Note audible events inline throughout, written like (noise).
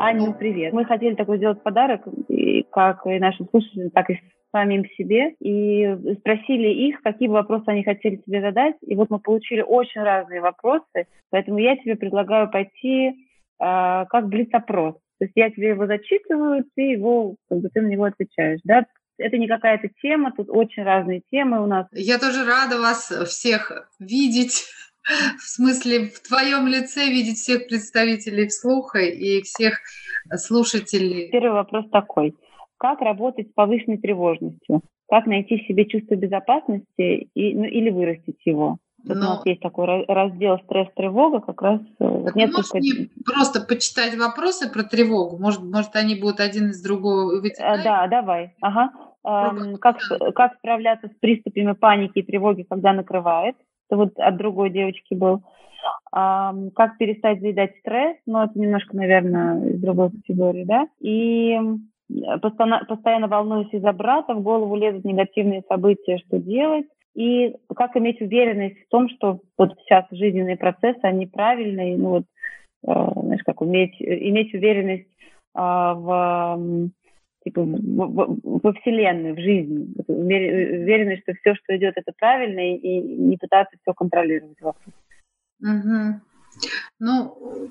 Аня, привет. Мы хотели такой сделать подарок, как и нашим слушателям, так и самим себе, и спросили их, какие вопросы они хотели тебе задать. И вот мы получили очень разные вопросы, поэтому я тебе предлагаю пойти э, как блиц-опрос. То есть я тебе его зачитываю, ты его, как бы ты на него отвечаешь, да? Это не какая-то тема, тут очень разные темы у нас. Я тоже рада вас всех видеть в смысле в твоем лице видеть всех представителей вслуха и всех слушателей. Первый вопрос такой. Как работать с повышенной тревожностью? Как найти в себе чувство безопасности и, ну, или вырастить его? Тут Но... у нас есть такой раздел стресс-тревога, как раз э, вот несколько... Можешь просто почитать вопросы про тревогу? Может, может они будут один из другого вытекать? Да, давай. Ага. Эм, как, как справляться с приступами паники и тревоги, когда накрывает? Это вот от другой девочки был. А, как перестать заедать стресс, но это немножко, наверное, из другой категории, да. И постоянно, постоянно волнуюсь из-за брата, в голову лезут негативные события, что делать. И как иметь уверенность в том, что вот сейчас жизненные процессы, они правильные, ну вот, э, знаешь, как уметь, иметь уверенность э, в типа, во Вселенной, в жизни. Уверенность, что все, что идет, это правильно, и не пытаться все контролировать вокруг. Угу. Ну,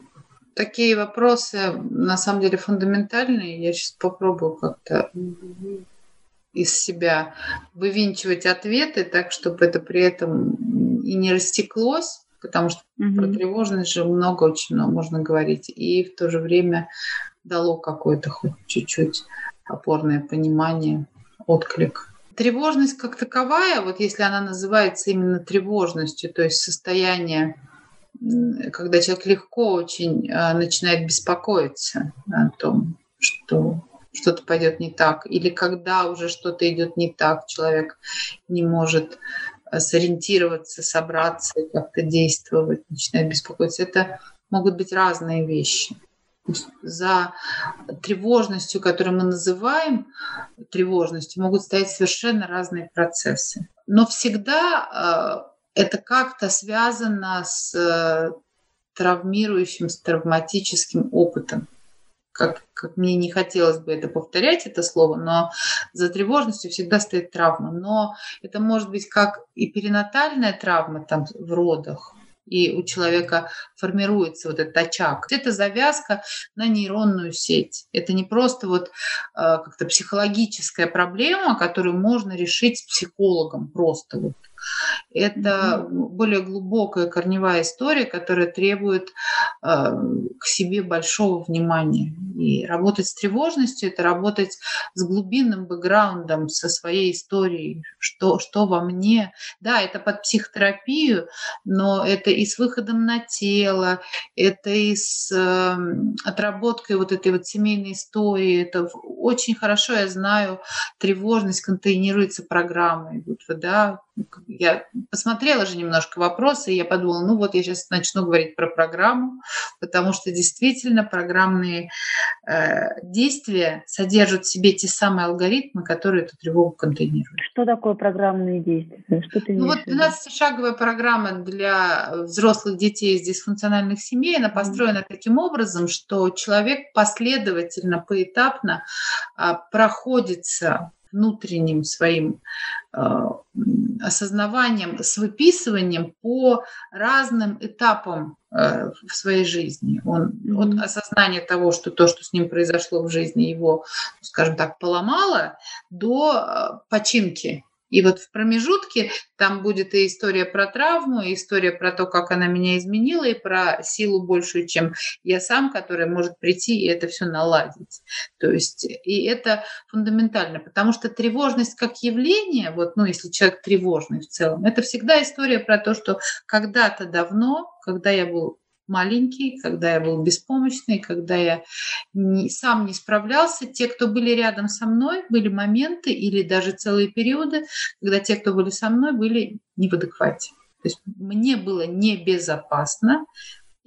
такие вопросы на самом деле фундаментальные. Я сейчас попробую как-то из себя вывинчивать ответы так, чтобы это при этом и не растеклось, потому что угу. про тревожность же много очень много можно говорить, и в то же время дало какое-то хоть чуть-чуть опорное понимание, отклик. Тревожность как таковая, вот если она называется именно тревожностью, то есть состояние, когда человек легко очень а, начинает беспокоиться о том, что что-то пойдет не так, или когда уже что-то идет не так, человек не может а, сориентироваться, собраться как-то действовать, начинает беспокоиться. Это могут быть разные вещи за тревожностью, которую мы называем тревожностью, могут стоять совершенно разные процессы. Но всегда э, это как-то связано с э, травмирующим, с травматическим опытом. Как, как мне не хотелось бы это повторять, это слово, но за тревожностью всегда стоит травма. Но это может быть как и перинатальная травма там, в родах, и у человека формируется вот этот очаг. Это завязка на нейронную сеть. Это не просто вот э, как-то психологическая проблема, которую можно решить с психологом просто вот это более глубокая корневая история, которая требует э, к себе большого внимания. И работать с тревожностью – это работать с глубинным бэкграундом, со своей историей, что, что во мне. Да, это под психотерапию, но это и с выходом на тело, это и с э, отработкой вот этой вот семейной истории. Это очень хорошо, я знаю, тревожность контейнируется программой. Вот, да, я посмотрела же немножко вопросы, и я подумала, ну вот я сейчас начну говорить про программу, потому что действительно программные э, действия содержат в себе те самые алгоритмы, которые эту тревогу контейнируют. Что такое программные действия? Что ты ну вот 12-шаговая программа для взрослых детей из дисфункциональных семей, она построена mm-hmm. таким образом, что человек последовательно, поэтапно а, проходится внутренним своим э, осознаванием, с выписыванием по разным этапам э, в своей жизни. Он mm-hmm. от осознания того, что то, что с ним произошло в жизни, его, скажем так, поломало, до э, починки и вот в промежутке там будет и история про травму, и история про то, как она меня изменила, и про силу большую, чем я сам, которая может прийти и это все наладить. То есть, и это фундаментально, потому что тревожность как явление, вот, ну, если человек тревожный в целом, это всегда история про то, что когда-то давно, когда я был маленький, когда я был беспомощный, когда я не, сам не справлялся. Те, кто были рядом со мной, были моменты или даже целые периоды, когда те, кто были со мной, были не в адеквате. То есть мне было небезопасно,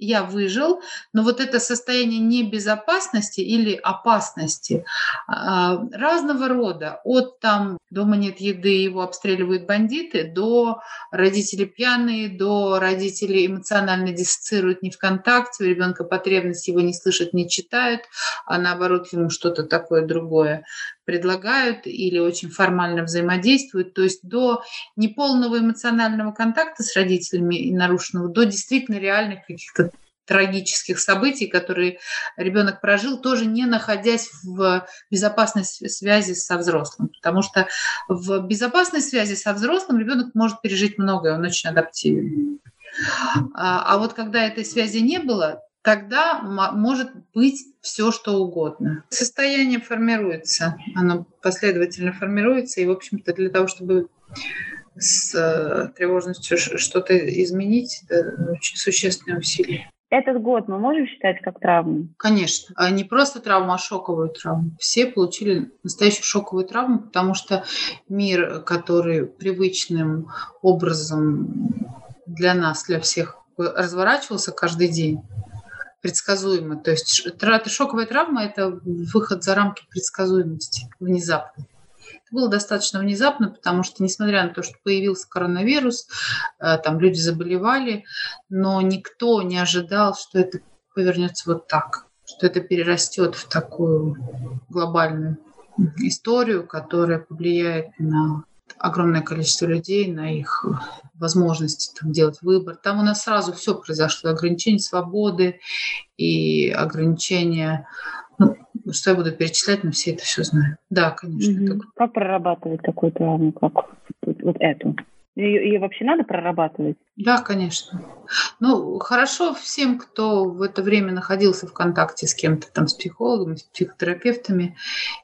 я выжил, но вот это состояние небезопасности или опасности а, разного рода, от там дома нет еды, его обстреливают бандиты, до родители пьяные, до родители эмоционально диссоциируют не в контакте, у ребенка потребность его не слышат, не читают, а наоборот ему что-то такое другое предлагают или очень формально взаимодействуют, то есть до неполного эмоционального контакта с родителями и нарушенного, до действительно реальных каких-то трагических событий, которые ребенок прожил, тоже не находясь в безопасной связи со взрослым. Потому что в безопасной связи со взрослым ребенок может пережить многое, он очень адаптивен. А, а вот когда этой связи не было, тогда может быть все, что угодно. Состояние формируется, оно последовательно формируется, и, в общем-то, для того, чтобы с э, тревожностью что-то изменить, это очень существенное усилие. Этот год мы можем считать как травму? Конечно. А не просто травму, а шоковую травму. Все получили настоящую шоковую травму, потому что мир, который привычным образом для нас, для всех разворачивался каждый день, предсказуемо. То есть шоковая травма – это выход за рамки предсказуемости внезапно. Это было достаточно внезапно, потому что, несмотря на то, что появился коронавирус, э, там люди заболевали, но никто не ожидал, что это повернется вот так, что это перерастет в такую глобальную историю, которая повлияет на огромное количество людей, на их возможности там, делать выбор. Там у нас сразу все произошло. Ограничение свободы и ограничение... Ну, что я буду перечислять, но все это все знают. Да, конечно. Угу. Так... Как прорабатывать такую травму, как вот, вот эту? Ее, ее вообще надо прорабатывать? Да, конечно. Ну, хорошо всем, кто в это время находился в контакте с кем-то, там, с психологами, с психотерапевтами.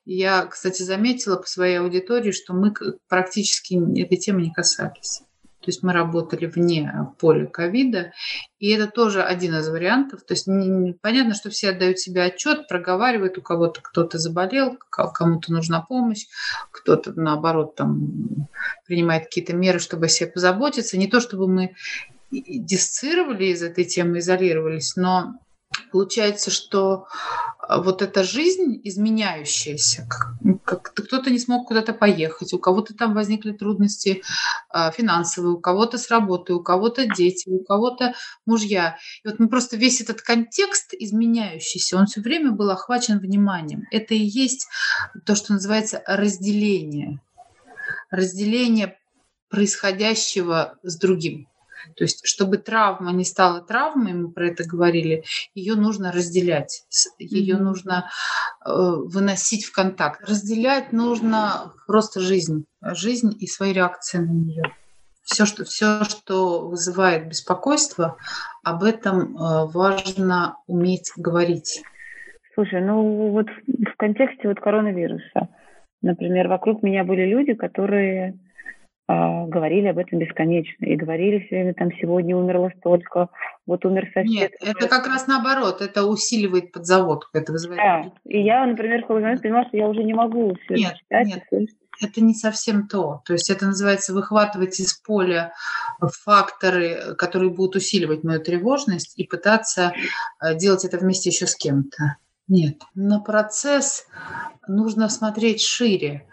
Я, кстати, заметила по своей аудитории, что мы практически этой темы не касались. То есть мы работали вне поля ковида, и это тоже один из вариантов. То есть понятно, что все отдают себе отчет, проговаривают, у кого-то кто-то заболел, кому-то нужна помощь, кто-то, наоборот, там принимает какие-то меры, чтобы о себе позаботиться. Не то, чтобы мы диссоциировали из этой темы, изолировались, но Получается, что а, вот эта жизнь изменяющаяся, как, кто-то не смог куда-то поехать, у кого-то там возникли трудности а, финансовые, у кого-то с работы, у кого-то дети, у кого-то мужья. И вот мы просто весь этот контекст изменяющийся, он все время был охвачен вниманием. Это и есть то, что называется разделение. Разделение происходящего с другим. То есть, чтобы травма не стала травмой, мы про это говорили, ее нужно разделять, ее mm-hmm. нужно э, выносить в контакт. Разделять нужно просто жизнь, жизнь и свои реакции на нее. Все, что, все, что вызывает беспокойство, об этом э, важно уметь говорить. Слушай, ну вот в контексте вот коронавируса, например, вокруг меня были люди, которые говорили об этом бесконечно. И говорили все время, там, сегодня умерло столько, вот умер сосед. Нет, это как раз наоборот, это усиливает подзаводку, это вызывает... Да, и я, например, в понимала, что я уже не могу все нет, читать. Нет, это не совсем то. То есть это называется выхватывать из поля факторы, которые будут усиливать мою тревожность и пытаться э, делать это вместе еще с кем-то. Нет, на процесс нужно смотреть шире.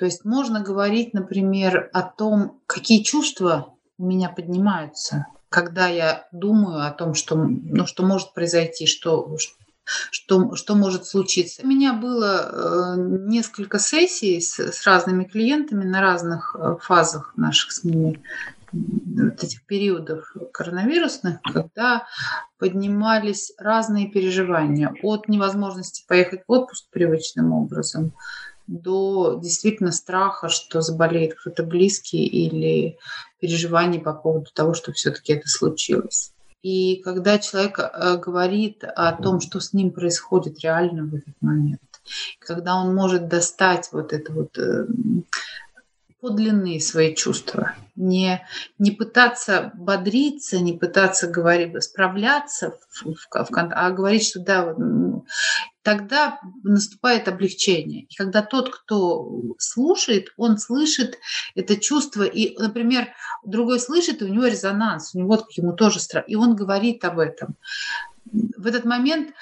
То есть можно говорить, например, о том, какие чувства у меня поднимаются, когда я думаю о том, что, ну, что может произойти, что, что, что может случиться. У меня было э, несколько сессий с, с разными клиентами на разных э, фазах наших с ними вот этих периодов коронавирусных, когда поднимались разные переживания от невозможности поехать в отпуск привычным образом до действительно страха, что заболеет кто-то близкий или переживаний по поводу того, что все-таки это случилось. И когда человек э, говорит о том, что с ним происходит реально в этот момент, когда он может достать вот это вот э, подлинные свои чувства, не, не пытаться бодриться, не пытаться говорить, справляться, в, в, в, а говорить, что да, тогда наступает облегчение. И когда тот, кто слушает, он слышит это чувство, и, например, другой слышит, и у него резонанс, у него вот ему тоже страх, и он говорит об этом в этот момент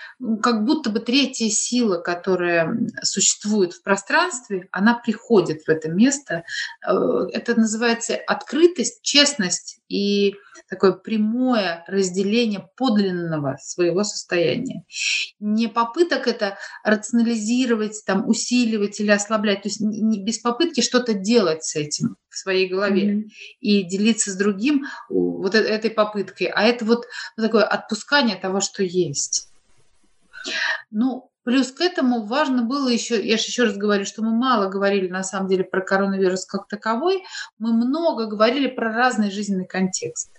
как будто бы третья сила, которая существует в пространстве, она приходит в это место. Э, это называется открытость, честность и такое прямое разделение подлинного своего состояния. Не попыток это рационализировать, там, усиливать или ослаблять, то есть без попытки что-то делать с этим своей голове mm-hmm. и делиться с другим вот э, этой попыткой, а это вот такое отпускание того, что есть. Ну, Плюс к этому важно было еще, я же еще раз говорю, что мы мало говорили на самом деле про коронавирус как таковой, мы много говорили про разный жизненный контекст.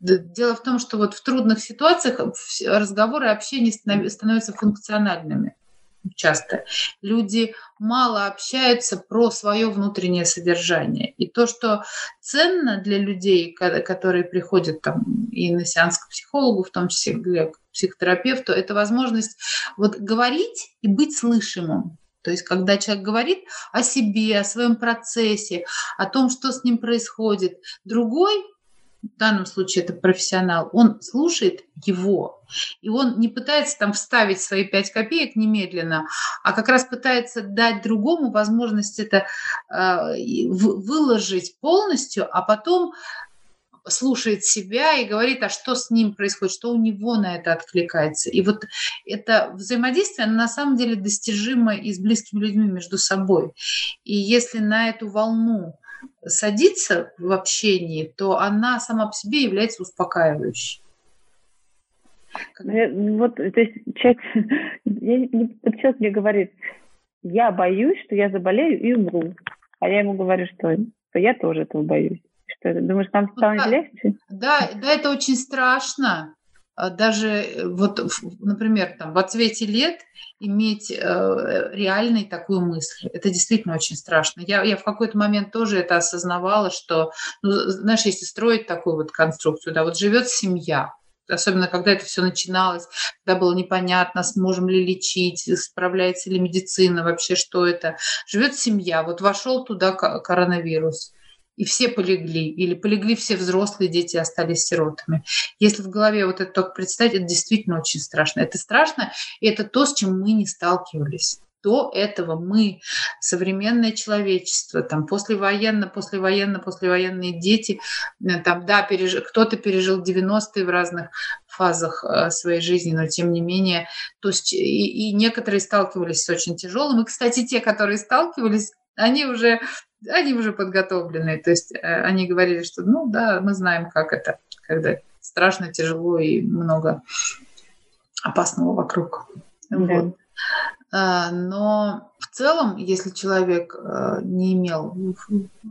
Дело в том, что вот в трудных ситуациях разговоры и общение становятся функциональными часто. Люди мало общаются про свое внутреннее содержание. И то, что ценно для людей, которые приходят там и на сеанс к психологу, в том числе для психотерапевту, это возможность вот говорить и быть слышимым. То есть, когда человек говорит о себе, о своем процессе, о том, что с ним происходит, другой в данном случае это профессионал, он слушает его, и он не пытается там вставить свои пять копеек немедленно, а как раз пытается дать другому возможность это э, выложить полностью, а потом слушает себя и говорит, а что с ним происходит, что у него на это откликается. И вот это взаимодействие, оно на самом деле достижимо и с близкими людьми между собой. И если на эту волну садится в общении, то она сама по себе является успокаивающей. Ну, вот, то есть человек, (laughs) я, человек мне говорит, я боюсь, что я заболею и умру. А я ему говорю, что, что я тоже этого боюсь. Что думаешь, нам станет да, легче? Да, да, это очень страшно. А даже э, вот, например, там, в отцвете лет иметь э, реальной такую мысль. Это действительно очень страшно. Я, я в какой-то момент тоже это осознавала, что, ну, знаешь, если строить такую вот конструкцию, да, вот живет семья, особенно когда это все начиналось, когда было непонятно, сможем ли лечить, справляется ли медицина, вообще что это. Живет семья, вот вошел туда коронавирус и все полегли, или полегли все взрослые, дети остались сиротами. Если в голове вот это только представить, это действительно очень страшно. Это страшно, и это то, с чем мы не сталкивались. До этого мы, современное человечество, там послевоенно, послевоенно, послевоенные дети, э, там, да, переж... кто-то пережил 90-е в разных фазах э, своей жизни, но тем не менее, то есть и, и некоторые сталкивались с очень тяжелым. И, кстати, те, которые сталкивались, они уже они уже подготовлены. То есть э, они говорили, что ну да, мы знаем, как это, когда страшно, тяжело и много опасного вокруг. Да. Вот. А, но целом, если человек э, не имел,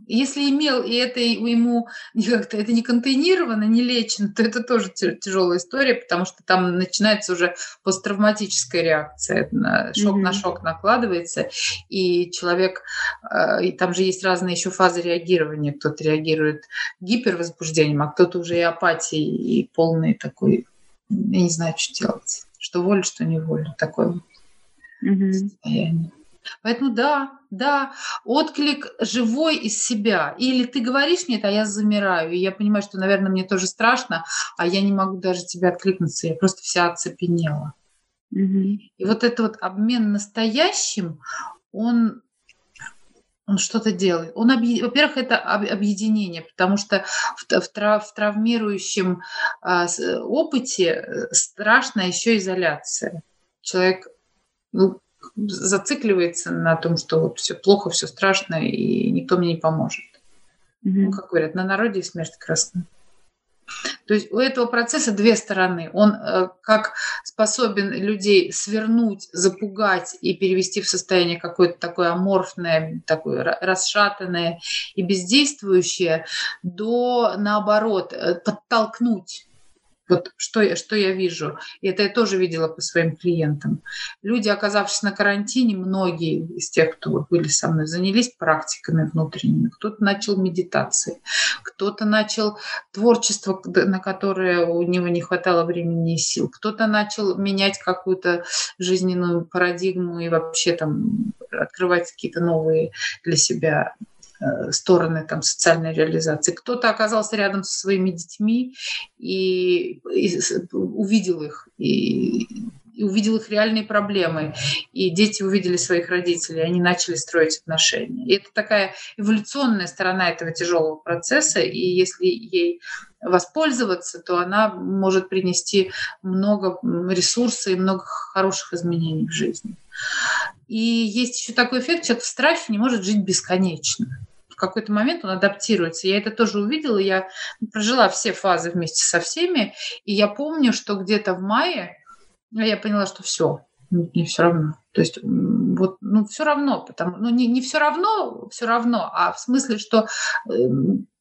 если имел, и это ему (laughs) как-то это не контейнировано, не лечено, то это тоже тяжелая история, потому что там начинается уже посттравматическая реакция, шок mm-hmm. на шок накладывается, и человек, э, и там же есть разные еще фазы реагирования, кто-то реагирует гипервозбуждением, а кто-то уже и апатией, и полный такой, я не знаю, что делать, что воля, что не воля, такой угу. состояние. Поэтому да, да, отклик живой из себя. Или ты говоришь мне это, а я замираю. И я понимаю, что, наверное, мне тоже страшно, а я не могу даже тебе откликнуться. Я просто вся оцепенела. Угу. И вот этот вот обмен настоящим, он он что-то делает. Он, объ... во-первых, это объединение, потому что в, в, трав... в травмирующем а, опыте э, страшна еще изоляция. Человек ну, зацикливается на том, что вот все плохо, все страшно, и никто мне не поможет. Mm-hmm. Ну, как говорят, на народе смерть красна. То есть у этого процесса две стороны. Он э, как способен людей свернуть, запугать и перевести в состояние какое-то такое аморфное, такое расшатанное и бездействующее, до наоборот э, подтолкнуть вот что я, что я вижу. И это я тоже видела по своим клиентам. Люди, оказавшись на карантине, многие из тех, кто вот были со мной, занялись практиками внутренними. Кто-то начал медитации, кто-то начал творчество, на которое у него не хватало времени и сил, кто-то начал менять какую-то жизненную парадигму и вообще там открывать какие-то новые для себя стороны там, социальной реализации. Кто-то оказался рядом со своими детьми и, и увидел их, и и увидел их реальные проблемы. И дети увидели своих родителей, они начали строить отношения. И это такая эволюционная сторона этого тяжелого процесса. И если ей воспользоваться, то она может принести много ресурсов и много хороших изменений в жизни. И есть еще такой эффект, человек в страхе не может жить бесконечно в какой-то момент он адаптируется. Я это тоже увидела, я прожила все фазы вместе со всеми, и я помню, что где-то в мае а я поняла, что все, не все равно. То есть вот, ну, все равно, потому, ну, не, не все равно, все равно, а в смысле, что э,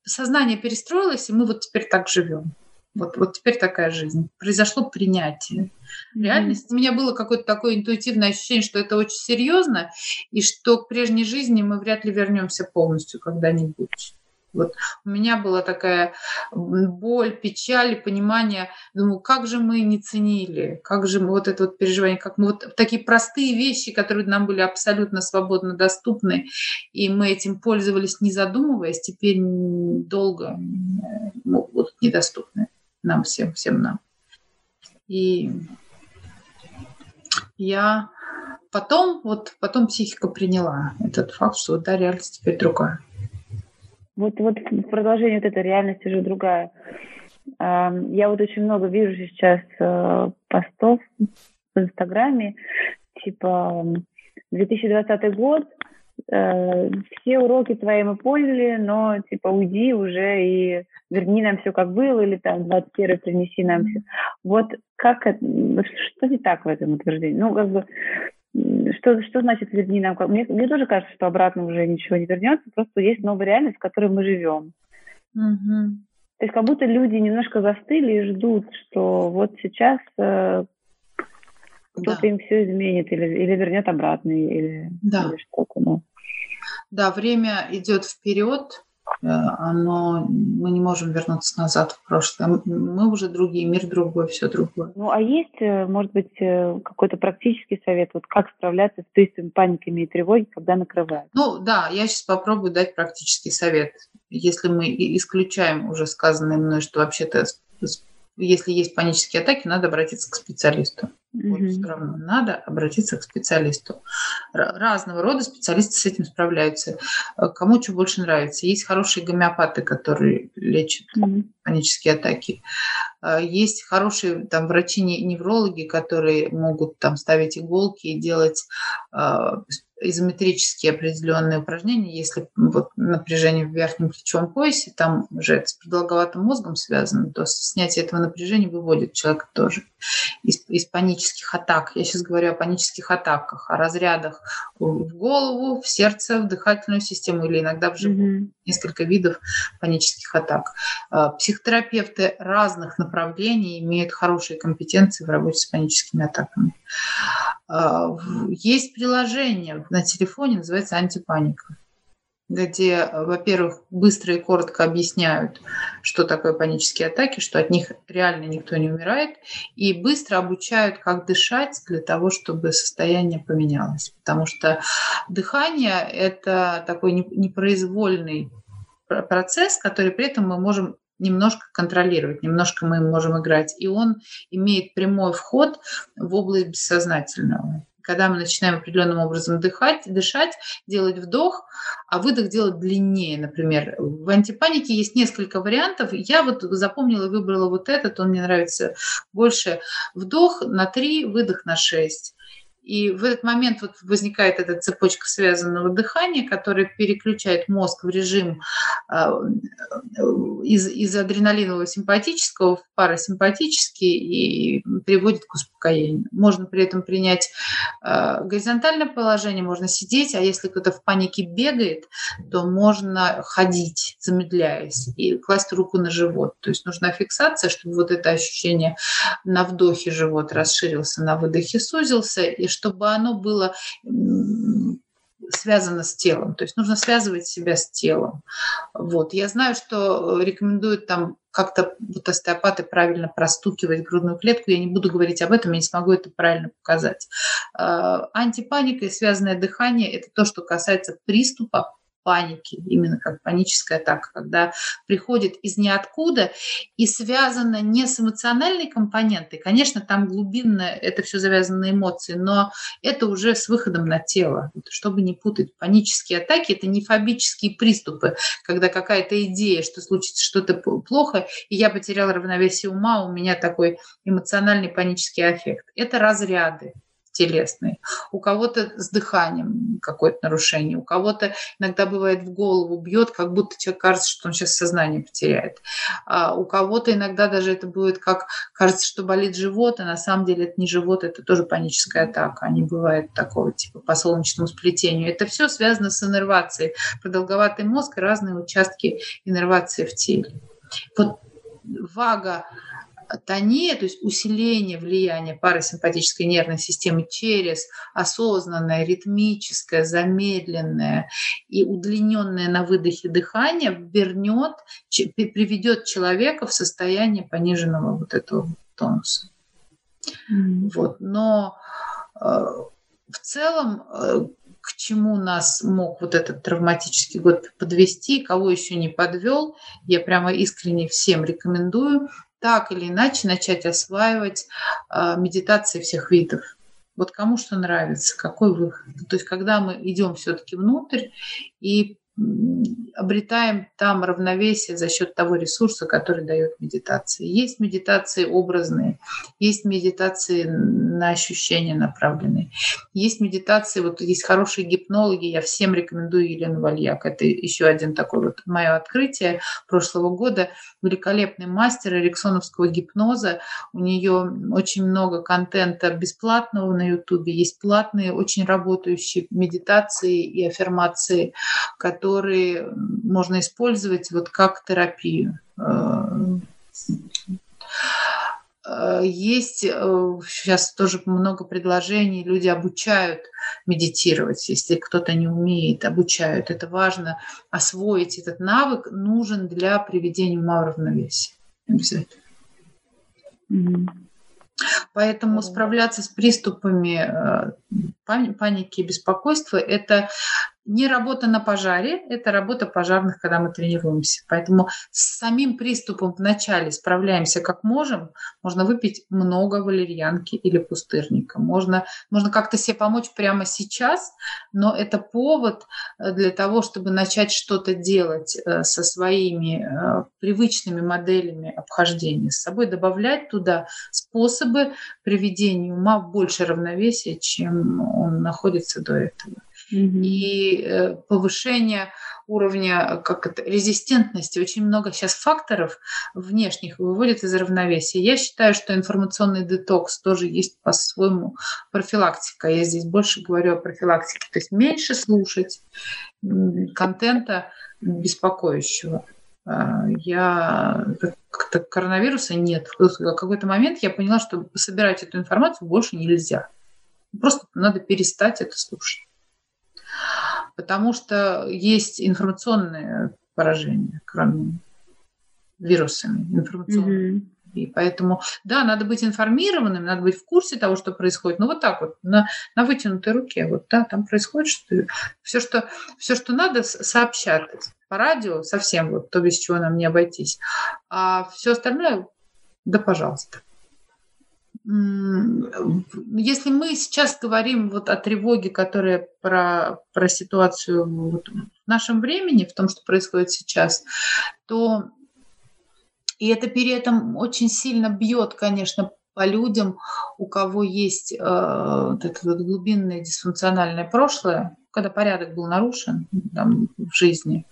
сознание перестроилось, и мы вот теперь так живем. Вот, вот теперь такая жизнь. Произошло принятие. Реальность. Mm-hmm. У меня было какое-то такое интуитивное ощущение, что это очень серьезно, и что к прежней жизни мы вряд ли вернемся полностью когда-нибудь. Вот у меня была такая боль, печаль, понимание, думаю, как же мы не ценили, как же мы вот это вот переживание, как мы вот такие простые вещи, которые нам были абсолютно свободно доступны, и мы этим пользовались, не задумываясь, теперь долго ну, будут недоступны нам всем, всем нам. И я потом, вот потом психика приняла этот факт, что да, реальность теперь другая. Вот, вот в продолжении вот этой реальности уже другая. Я вот очень много вижу сейчас э, постов в Инстаграме, типа 2020 год, э, все уроки твои мы поняли, но типа уйди уже и верни нам все как было, или там 21 принеси нам все. Вот как это, что не так в этом утверждении? Ну, как бы что, что значит верни нам? Мне, мне тоже кажется, что обратно уже ничего не вернется, просто есть новая реальность, в которой мы живем. Угу. То есть как будто люди немножко застыли и ждут, что вот сейчас э, кто-то да. им все изменит или, или вернет обратно, или, да. или что-то. Ну. Да, время идет вперед, Э, оно, мы не можем вернуться назад в прошлое. Мы уже другие, мир другой, все другое. Ну, а есть, э, может быть, э, какой-то практический совет, вот как справляться с приступами паниками и тревоги, когда накрывает? Ну, да, я сейчас попробую дать практический совет. Если мы исключаем уже сказанное мной, что вообще-то если есть панические атаки, надо обратиться к специалисту. Mm-hmm. Вот все равно надо обратиться к специалисту. Разного рода специалисты с этим справляются. Э, кому что больше нравится. Есть хорошие гомеопаты, которые лечат mm-hmm. панические атаки. Э, есть хорошие там врачи-неврологи, которые могут там ставить иголки и делать изометрические определенные упражнения, если вот напряжение в верхнем плечевом поясе, там уже это с продолговатым мозгом связано, то снятие этого напряжения выводит человека тоже из, из панических атак. Я сейчас говорю о панических атаках, о разрядах в голову, в сердце, в дыхательную систему или иногда в живот. Mm-hmm. Несколько видов панических атак. А, психотерапевты разных направлений имеют хорошие компетенции в работе с паническими атаками. А, есть приложение на телефоне, называется «Антипаника» где, во-первых, быстро и коротко объясняют, что такое панические атаки, что от них реально никто не умирает, и быстро обучают, как дышать для того, чтобы состояние поменялось. Потому что дыхание – это такой непроизвольный процесс, который при этом мы можем немножко контролировать, немножко мы можем играть. И он имеет прямой вход в область бессознательного. Когда мы начинаем определенным образом дыхать, дышать, делать вдох, а выдох делать длиннее, например. В антипанике есть несколько вариантов. Я вот запомнила и выбрала вот этот, он мне нравится больше. Вдох на 3, выдох на 6. И в этот момент вот возникает эта цепочка связанного дыхания, которая переключает мозг в режим а, из, из адреналинового симпатического в парасимпатический и приводит к успокоению. Можно при этом принять э, горизонтальное положение, можно сидеть, а если кто-то в панике бегает, то можно ходить, замедляясь, и класть руку на живот. То есть нужна фиксация, чтобы вот это ощущение на вдохе живот расширился, на выдохе сузился, и чтобы оно было связано с телом. То есть нужно связывать себя с телом. Вот. Я знаю, что рекомендуют там как-то вот остеопаты правильно простукивать грудную клетку. Я не буду говорить об этом, я не смогу это правильно показать. А, антипаника и связанное дыхание – это то, что касается приступа паники, именно как паническая атака, когда приходит из ниоткуда и связано не с эмоциональной компонентой, конечно, там глубинно это все завязано на эмоции, но это уже с выходом на тело, чтобы не путать. Панические атаки – это не фобические приступы, когда какая-то идея, что случится что-то плохо, и я потеряла равновесие ума, у меня такой эмоциональный панический аффект. Это разряды телесные. У кого-то с дыханием какое-то нарушение, у кого-то иногда бывает в голову бьет, как будто человек кажется, что он сейчас сознание потеряет. А у кого-то иногда даже это будет как кажется, что болит живот, а на самом деле это не живот, это тоже паническая атака. Они бывают такого типа по солнечному сплетению. Это все связано с иннервацией. Продолговатый мозг и разные участки иннервации в теле. Вот вага тония, то есть усиление влияния парасимпатической нервной системы через осознанное, ритмическое, замедленное и удлиненное на выдохе дыхание вернет, приведет человека в состояние пониженного вот этого тонуса. Вот. Но э, в целом э, к чему нас мог вот этот травматический год подвести, кого еще не подвел, я прямо искренне всем рекомендую так или иначе начать осваивать э, медитации всех видов. Вот кому что нравится, какой выход. То есть когда мы идем все-таки внутрь и обретаем там равновесие за счет того ресурса, который дает медитация. Есть медитации образные, есть медитации на ощущения направленные, есть медитации, вот есть хорошие гипнологи, я всем рекомендую Елену Вальяк. Это еще один такой вот мое открытие прошлого года. Великолепный мастер эриксоновского гипноза. У нее очень много контента бесплатного на Ютубе, есть платные, очень работающие медитации и аффирмации, которые которые можно использовать вот как терапию. Э, э, есть сейчас э, тоже много предложений, люди обучают медитировать, если кто-то не умеет, обучают. Это важно освоить этот навык, нужен для приведения ума в равновесие. Обязательно. Mm-hmm. Поэтому справляться с приступами паники и беспокойства – это не работа на пожаре, это работа пожарных, когда мы тренируемся. Поэтому с самим приступом вначале справляемся как можем. Можно выпить много валерьянки или пустырника. Можно, можно как-то себе помочь прямо сейчас, но это повод э, для того, чтобы начать что-то делать э, со своими э, привычными моделями обхождения с собой, добавлять туда способы приведения ума в больше равновесия, чем он находится до этого и э, повышение уровня как это, резистентности. Очень много сейчас факторов внешних выводит из равновесия. Я считаю, что информационный детокс тоже есть по-своему профилактика. Я здесь больше говорю о профилактике. То есть меньше слушать контента беспокоящего. А, я как-то коронавируса нет. В какой-то момент я поняла, что собирать эту информацию больше нельзя. Просто надо перестать это слушать потому что есть информационные поражения, кроме вирусами информационными. Mm-hmm. И поэтому, да, надо быть информированным, надо быть в курсе того, что происходит. Ну, вот так вот, на, на вытянутой руке. Вот, да, там происходит что все, что все, что надо, сообщать по радио совсем, вот то, без чего нам не обойтись. А все остальное, да, пожалуйста. Если мы сейчас говорим вот о тревоге, которая про, про ситуацию вот в нашем времени, в том, что происходит сейчас, то и это при этом очень сильно бьет, конечно, по людям, у кого есть э, вот это вот глубинное дисфункциональное прошлое, когда порядок был нарушен там, в жизни,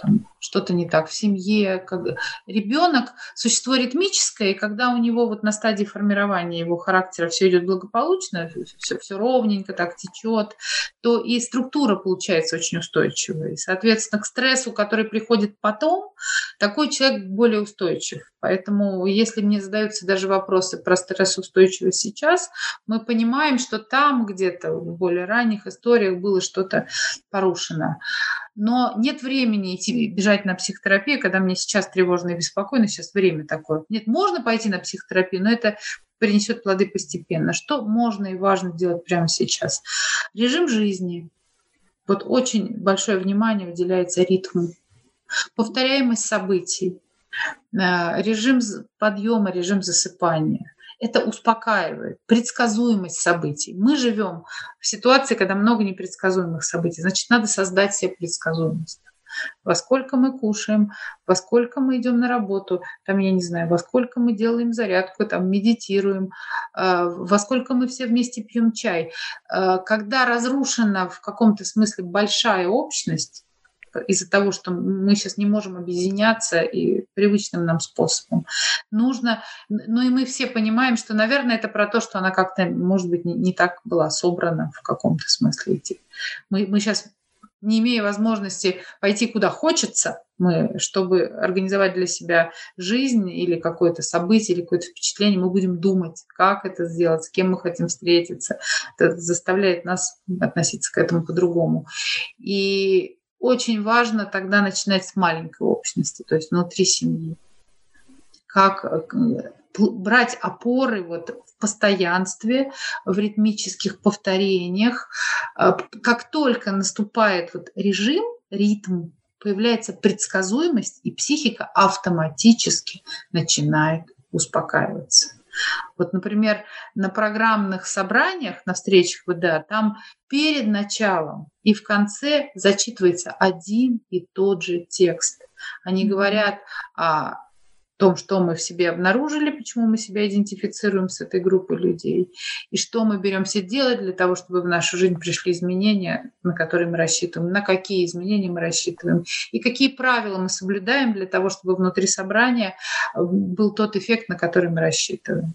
там, что-то не так в семье. Как... Ребенок – существо ритмическое, и когда у него вот на стадии формирования его характера все идет благополучно, все, все ровненько так течет, то и структура получается очень устойчивая. И, соответственно, к стрессу, который приходит потом, такой человек более устойчив. Поэтому, если мне задаются даже вопросы про стрессоустойчивость сейчас, мы понимаем, что там где-то в более ранних историях было что-то порушено. Но нет времени идти бежать на психотерапию, когда мне сейчас тревожно и беспокойно, сейчас время такое. Нет, можно пойти на психотерапию, но это принесет плоды постепенно. Что можно и важно делать прямо сейчас? Режим жизни, Вот очень большое внимание уделяется ритму. Повторяемость событий, э, режим подъема, режим засыпания. Это успокаивает, предсказуемость событий. Мы живем в ситуации, когда много непредсказуемых событий. Значит, надо создать себе предсказуемость во сколько мы кушаем, во сколько мы идем на работу, там, я не знаю, во сколько мы делаем зарядку, там, медитируем, а, во сколько мы все вместе пьем чай. А, когда разрушена в каком-то смысле большая общность, из-за того, что мы сейчас не можем объединяться и привычным нам способом. Нужно, ну и мы все понимаем, что, наверное, это про то, что она как-то, может быть, не, не так была собрана в каком-то смысле. Мы, мы сейчас не имея возможности пойти куда хочется, мы, чтобы организовать для себя жизнь или какое-то событие, или какое-то впечатление, мы будем думать, как это сделать, с кем мы хотим встретиться. Это заставляет нас относиться к этому по-другому. И очень важно тогда начинать с маленькой общности, то есть внутри семьи. Как э, брать опоры вот в постоянстве, в ритмических повторениях. А, как только наступает вот режим, ритм, появляется предсказуемость, и психика автоматически начинает успокаиваться. Вот, например, на программных собраниях, на встречах ВДА, там перед началом и в конце зачитывается один и тот же текст. Они говорят о том, что мы в себе обнаружили, почему мы себя идентифицируем с этой группой людей, и что мы беремся делать для того, чтобы в нашу жизнь пришли изменения, на которые мы рассчитываем, на какие изменения мы рассчитываем, и какие правила мы соблюдаем для того, чтобы внутри собрания э, был тот эффект, на который мы рассчитываем.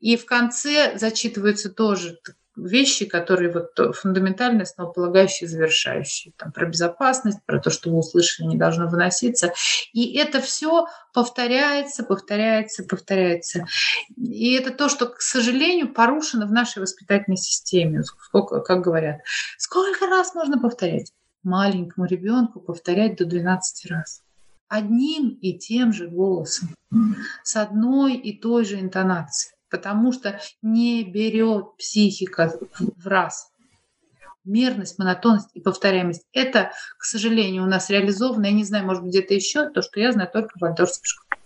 И в конце зачитывается тоже вещи, которые вот фундаментальные, основополагающие, завершающие. Там, про безопасность, про то, что вы услышали, не должно выноситься. И это все повторяется, повторяется, повторяется. И это то, что, к сожалению, порушено в нашей воспитательной системе. Сколько, как говорят, сколько раз можно повторять? Маленькому ребенку повторять до 12 раз одним и тем же голосом, с одной и той же интонацией потому что не берет психика в раз. Мерность, монотонность и повторяемость. Это, к сожалению, у нас реализовано. Я не знаю, может быть, где-то еще, то, что я знаю только в вальдорфской школе.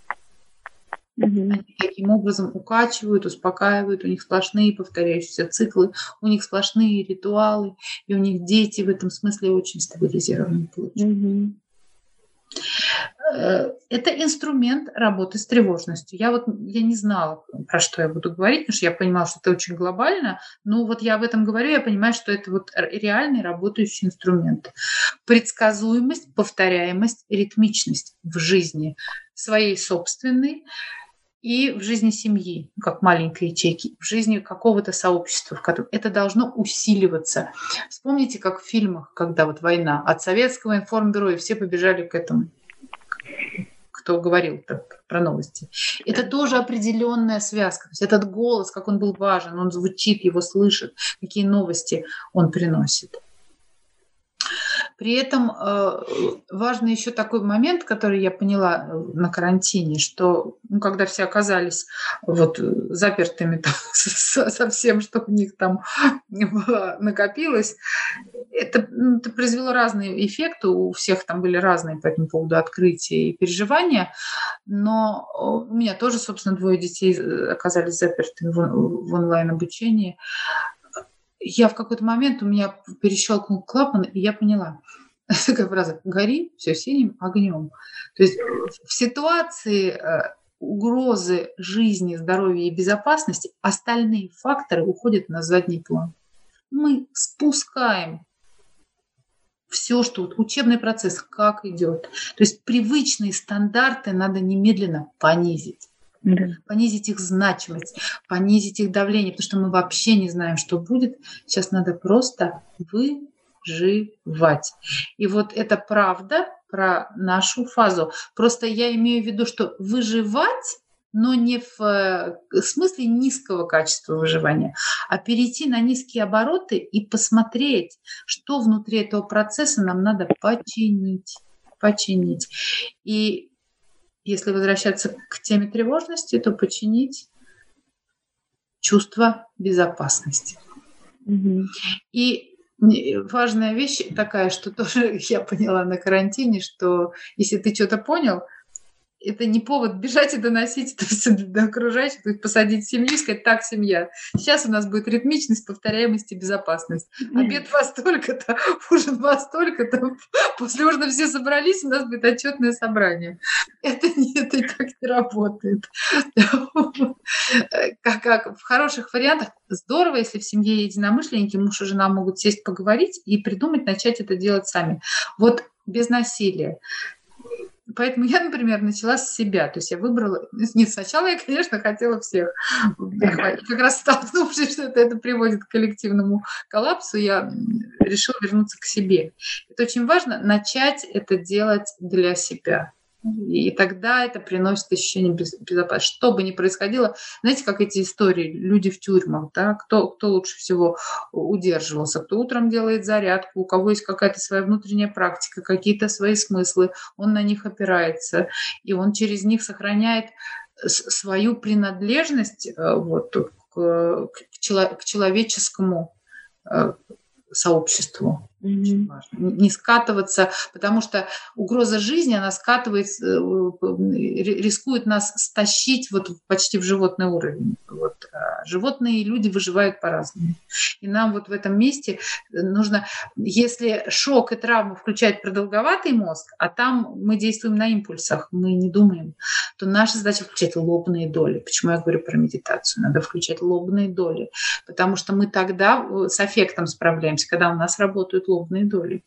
Угу. Они таким образом укачивают, успокаивают, у них сплошные повторяющиеся циклы, у них сплошные ритуалы, и у них дети в этом смысле очень стабилизированы. Угу. Э, это инструмент работы с тревожностью. Я вот я не знала, про что я буду говорить, потому что я понимала, что это очень глобально, но вот я об этом говорю, я понимаю, что это вот реальный работающий инструмент. Предсказуемость, повторяемость, ритмичность в жизни своей собственной и в жизни семьи, как маленькой ячейки, в жизни какого-то сообщества, в котором это должно усиливаться. Вспомните, как в фильмах, когда вот война, от советского информбюро, и все побежали к этому кто говорил так, про новости. Это тоже определенная связка. То есть этот голос, как он был важен, он звучит, его слышит, какие новости он приносит. При этом э, важный еще такой момент, который я поняла э, на карантине, что ну, когда все оказались вот запертыми там, (laughs) со, всем, что у них там (laughs) накопилось, это, это произвело разные эффекты, у всех там были разные по этому поводу открытия и переживания, но у меня тоже, собственно, двое детей э, оказались запертыми в, в онлайн-обучении я в какой-то момент у меня перещелкнул клапан, и я поняла. (laughs) Такая фраза «гори все синим огнем». То есть в ситуации э, угрозы жизни, здоровья и безопасности остальные факторы уходят на задний план. Мы спускаем все, что вот учебный процесс как идет. То есть привычные стандарты надо немедленно понизить да. понизить их значимость, понизить их давление, потому что мы вообще не знаем, что будет. Сейчас надо просто выживать. И вот это правда про нашу фазу. Просто я имею в виду, что выживать но не в э, смысле низкого качества выживания, а перейти на низкие обороты и посмотреть, что внутри этого процесса нам надо починить. починить. И если возвращаться к теме тревожности, то починить чувство безопасности. И важная вещь такая, что (laughs) тоже я поняла на карантине, что если ты что-то понял, это не повод бежать и доносить (laughs) это все до окружающих, то есть посадить семью и сказать, так, семья, сейчас у нас будет ритмичность, повторяемость и безопасность. Обед во столько-то, (laughs) ужин во столько-то, (laughs) после ужина все собрались, у нас будет отчетное собрание. Это, не, это так не работает. Как, как в хороших вариантах здорово, если в семье единомышленники, муж и жена могут сесть поговорить и придумать, начать это делать сами. Вот без насилия поэтому я, например, начала с себя. То есть я выбрала... (laughs) Нет, сначала я, конечно, хотела всех. (laughs) Как раз столкнувшись, что это, это приводит к коллективному коллапсу, я решила вернуться к себе. Это очень важно, начать это делать для себя. И тогда это приносит ощущение безопасности. Что бы ни происходило, знаете, как эти истории, люди в тюрьмах, да, кто, кто лучше всего удерживался, кто утром делает зарядку, у кого есть какая-то своя внутренняя практика, какие-то свои смыслы, он на них опирается, и он через них сохраняет свою принадлежность э, вот, к, к человеческому сообществу. Очень важно. Не скатываться, потому что угроза жизни, она скатывает, э, рискует нас стащить вот почти в животный уровень. Вот. Животные и люди выживают по-разному. И нам вот в этом месте нужно, если шок и травма включают продолговатый мозг, а там мы действуем на импульсах, мы не думаем, то наша задача включать лобные доли. Почему я говорю про медитацию? Надо включать лобные доли, потому что мы тогда э, с эффектом справляемся, когда у нас работают лобные доли.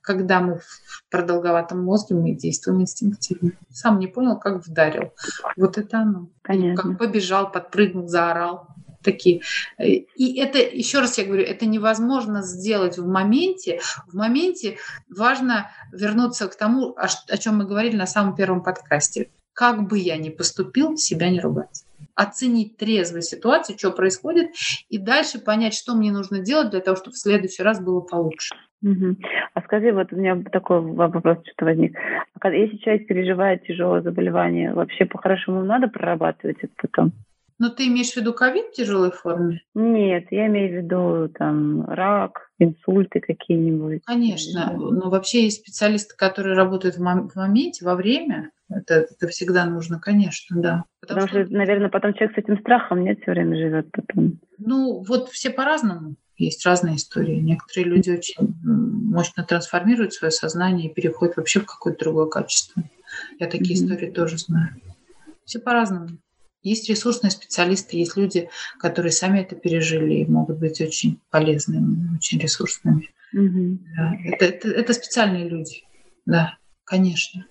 Когда мы в продолговатом мозге, мы действуем инстинктивно. Сам не понял, как вдарил. Вот это оно. Конечно. Как побежал, подпрыгнул, заорал такие. И это, еще раз я говорю, это невозможно сделать в моменте. В моменте важно вернуться к тому, о чем мы говорили на самом первом подкасте. Как бы я ни поступил, себя не ругать оценить трезво ситуацию, что происходит, и дальше понять, что мне нужно делать для того, чтобы в следующий раз было получше. Угу. А скажи, вот у меня такой вопрос что-то возник. А если человек переживает тяжелое заболевание, вообще по-хорошему надо прорабатывать это потом? Ну, ты имеешь в виду ковид в тяжелой форме? Нет, я имею в виду там рак, инсульты какие-нибудь. Конечно. Но вообще есть специалисты, которые работают в, мом- в моменте, во время. Это, это всегда нужно, конечно, да. Потому, Потому что, что, наверное, потом человек с этим страхом нет все время живет потом. Ну, вот все по-разному. Есть разные истории. Некоторые люди очень мощно трансформируют свое сознание и переходят вообще в какое-то другое качество. Я такие mm-hmm. истории тоже знаю. Все по-разному. Есть ресурсные специалисты, есть люди, которые сами это пережили и могут быть очень полезными, очень ресурсными. Угу. Да. Это, это, это специальные люди, да, конечно.